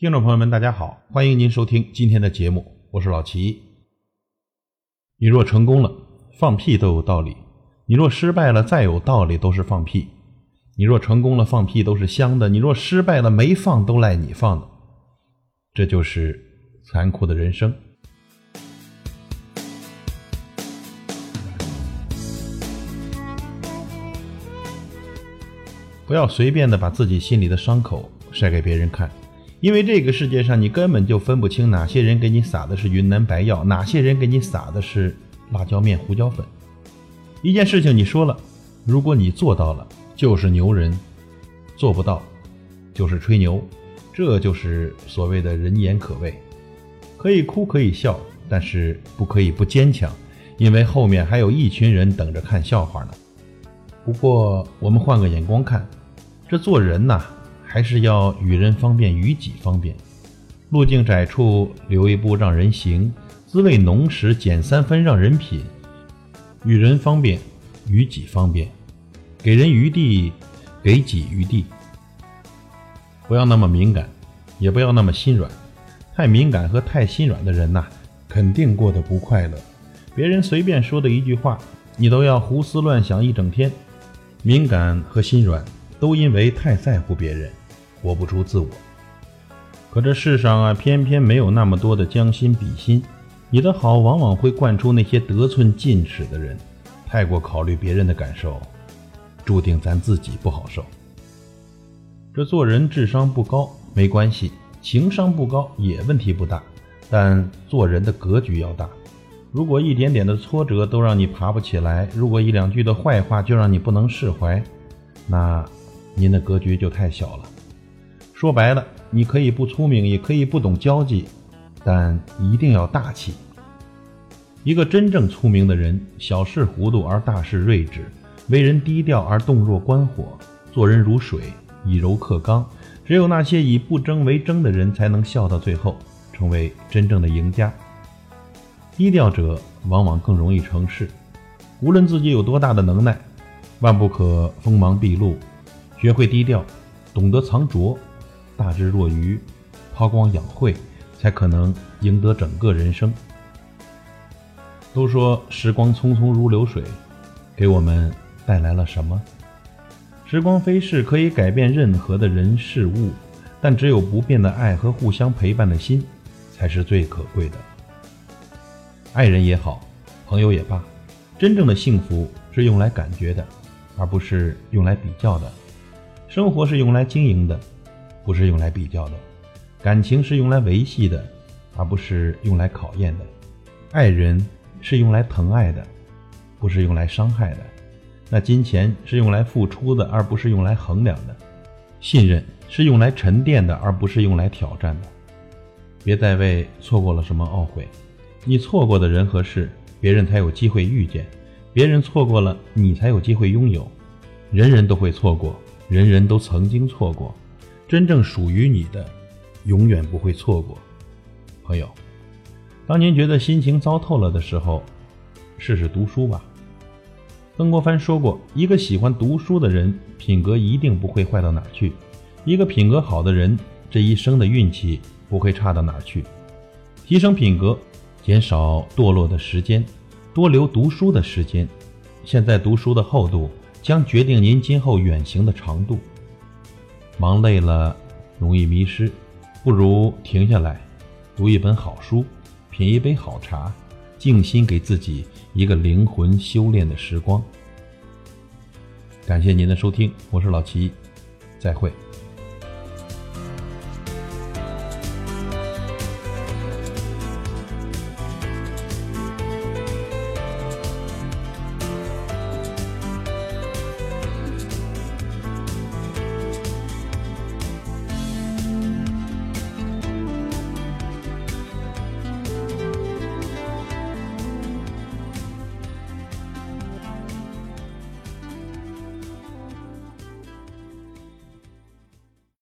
听众朋友们，大家好，欢迎您收听今天的节目，我是老齐。你若成功了，放屁都有道理；你若失败了，再有道理都是放屁。你若成功了，放屁都是香的；你若失败了，没放都赖你放的。这就是残酷的人生。不要随便的把自己心里的伤口晒给别人看，因为这个世界上你根本就分不清哪些人给你撒的是云南白药，哪些人给你撒的是辣椒面、胡椒粉。一件事情你说了，如果你做到了，就是牛人；做不到，就是吹牛。这就是所谓的人言可畏。可以哭，可以笑，但是不可以不坚强，因为后面还有一群人等着看笑话呢。不过我们换个眼光看。这做人呐，还是要与人方便，与己方便。路径窄处留一步让人行，滋味浓时减三分让人品。与人方便，与己方便，给人余地，给己余地。不要那么敏感，也不要那么心软。太敏感和太心软的人呐，肯定过得不快乐。别人随便说的一句话，你都要胡思乱想一整天。敏感和心软。都因为太在乎别人，活不出自我。可这世上啊，偏偏没有那么多的将心比心。你的好往往会惯出那些得寸进尺的人。太过考虑别人的感受，注定咱自己不好受。这做人智商不高没关系，情商不高也问题不大，但做人的格局要大。如果一点点的挫折都让你爬不起来，如果一两句的坏话就让你不能释怀，那……您的格局就太小了。说白了，你可以不聪明，也可以不懂交际，但一定要大气。一个真正聪明的人，小事糊涂而大事睿智，为人低调而动若观火，做人如水，以柔克刚。只有那些以不争为争的人，才能笑到最后，成为真正的赢家。低调者往往更容易成事。无论自己有多大的能耐，万不可锋芒毕露。学会低调，懂得藏拙，大智若愚，韬光养晦，才可能赢得整个人生。都说时光匆匆如流水，给我们带来了什么？时光飞逝，可以改变任何的人事物，但只有不变的爱和互相陪伴的心，才是最可贵的。爱人也好，朋友也罢，真正的幸福是用来感觉的，而不是用来比较的。生活是用来经营的，不是用来比较的；感情是用来维系的，而不是用来考验的；爱人是用来疼爱的，不是用来伤害的；那金钱是用来付出的，而不是用来衡量的；信任是用来沉淀的，而不是用来挑战的。别再为错过了什么懊悔，你错过的人和事，别人才有机会遇见；别人错过了，你才有机会拥有。人人都会错过。人人都曾经错过，真正属于你的，永远不会错过。朋友，当您觉得心情糟透了的时候，试试读书吧。曾国藩说过：“一个喜欢读书的人，品格一定不会坏到哪去；一个品格好的人，这一生的运气不会差到哪去。”提升品格，减少堕落的时间，多留读书的时间。现在读书的厚度。将决定您今后远行的长度。忙累了，容易迷失，不如停下来，读一本好书，品一杯好茶，静心给自己一个灵魂修炼的时光。感谢您的收听，我是老齐，再会。